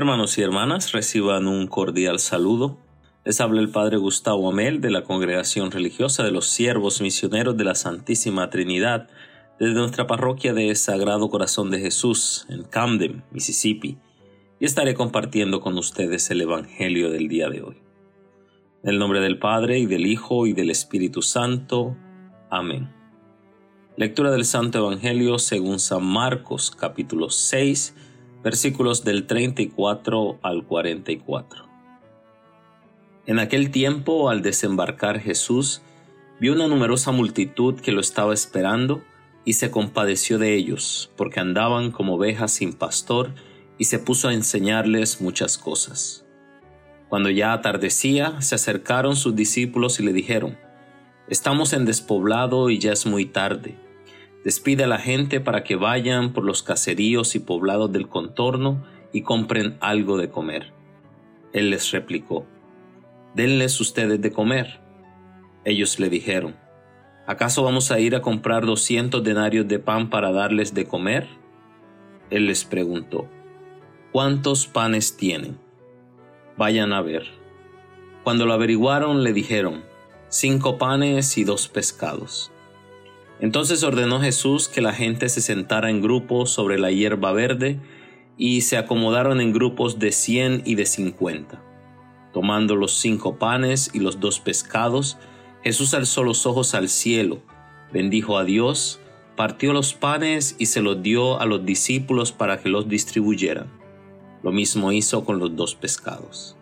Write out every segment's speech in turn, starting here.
Hermanos y hermanas, reciban un cordial saludo. Les habla el Padre Gustavo Amel de la Congregación Religiosa de los Siervos Misioneros de la Santísima Trinidad desde nuestra parroquia de Sagrado Corazón de Jesús en Camden, Mississippi, y estaré compartiendo con ustedes el Evangelio del día de hoy. En el nombre del Padre y del Hijo y del Espíritu Santo. Amén. Lectura del Santo Evangelio según San Marcos capítulo 6 versículos del 34 al 44. En aquel tiempo, al desembarcar Jesús, vio una numerosa multitud que lo estaba esperando y se compadeció de ellos, porque andaban como ovejas sin pastor, y se puso a enseñarles muchas cosas. Cuando ya atardecía, se acercaron sus discípulos y le dijeron, Estamos en despoblado y ya es muy tarde Despide a la gente para que vayan por los caseríos y poblados del contorno y compren algo de comer. Él les replicó, Denles ustedes de comer. Ellos le dijeron, ¿acaso vamos a ir a comprar doscientos denarios de pan para darles de comer? Él les preguntó, ¿cuántos panes tienen? Vayan a ver. Cuando lo averiguaron le dijeron, cinco panes y dos pescados. Entonces ordenó Jesús que la gente se sentara en grupos sobre la hierba verde y se acomodaron en grupos de cien y de cincuenta. Tomando los cinco panes y los dos pescados, Jesús alzó los ojos al cielo, bendijo a Dios, partió los panes y se los dio a los discípulos para que los distribuyeran. Lo mismo hizo con los dos pescados.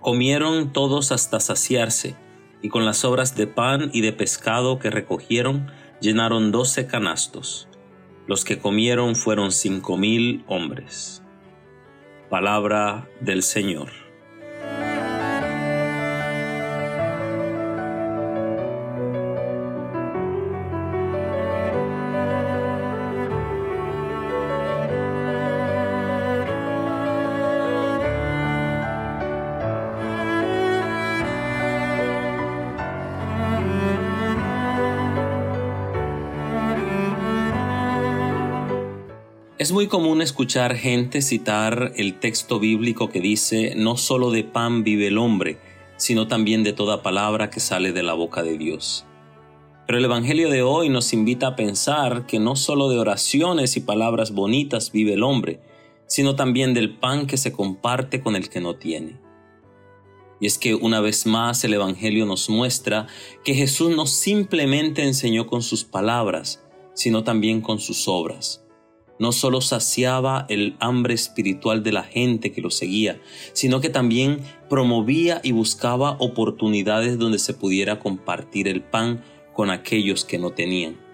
Comieron todos hasta saciarse, y con las sobras de pan y de pescado que recogieron, llenaron doce canastos. Los que comieron fueron cinco mil hombres. Palabra del Señor. Es muy común escuchar gente citar el texto bíblico que dice, no solo de pan vive el hombre, sino también de toda palabra que sale de la boca de Dios. Pero el Evangelio de hoy nos invita a pensar que no solo de oraciones y palabras bonitas vive el hombre, sino también del pan que se comparte con el que no tiene. Y es que una vez más el Evangelio nos muestra que Jesús no simplemente enseñó con sus palabras, sino también con sus obras no solo saciaba el hambre espiritual de la gente que lo seguía, sino que también promovía y buscaba oportunidades donde se pudiera compartir el pan con aquellos que no tenían.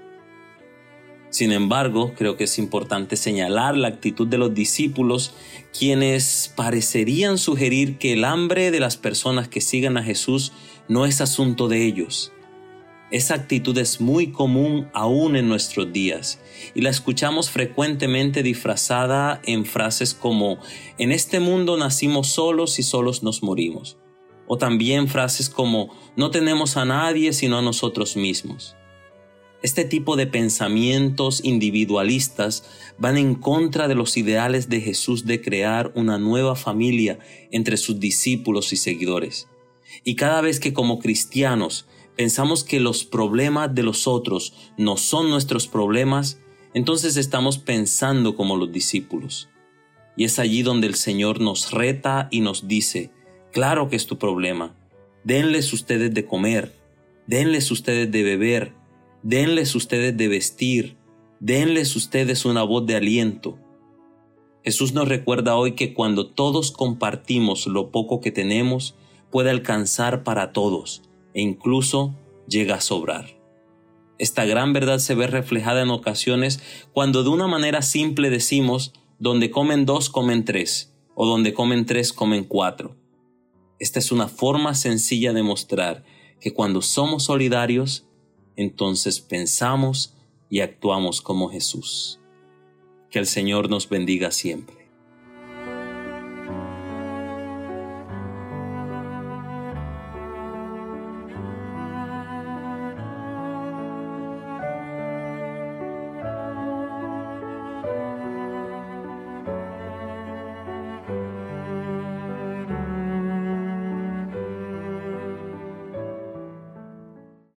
Sin embargo, creo que es importante señalar la actitud de los discípulos, quienes parecerían sugerir que el hambre de las personas que sigan a Jesús no es asunto de ellos, esa actitud es muy común aún en nuestros días y la escuchamos frecuentemente disfrazada en frases como en este mundo nacimos solos y solos nos morimos. O también frases como no tenemos a nadie sino a nosotros mismos. Este tipo de pensamientos individualistas van en contra de los ideales de Jesús de crear una nueva familia entre sus discípulos y seguidores. Y cada vez que como cristianos pensamos que los problemas de los otros no son nuestros problemas, entonces estamos pensando como los discípulos. Y es allí donde el Señor nos reta y nos dice, claro que es tu problema, denles ustedes de comer, denles ustedes de beber, denles ustedes de vestir, denles ustedes una voz de aliento. Jesús nos recuerda hoy que cuando todos compartimos lo poco que tenemos, puede alcanzar para todos, e incluso llega a sobrar. Esta gran verdad se ve reflejada en ocasiones cuando de una manera simple decimos, donde comen dos, comen tres, o donde comen tres, comen cuatro. Esta es una forma sencilla de mostrar que cuando somos solidarios, entonces pensamos y actuamos como Jesús. Que el Señor nos bendiga siempre.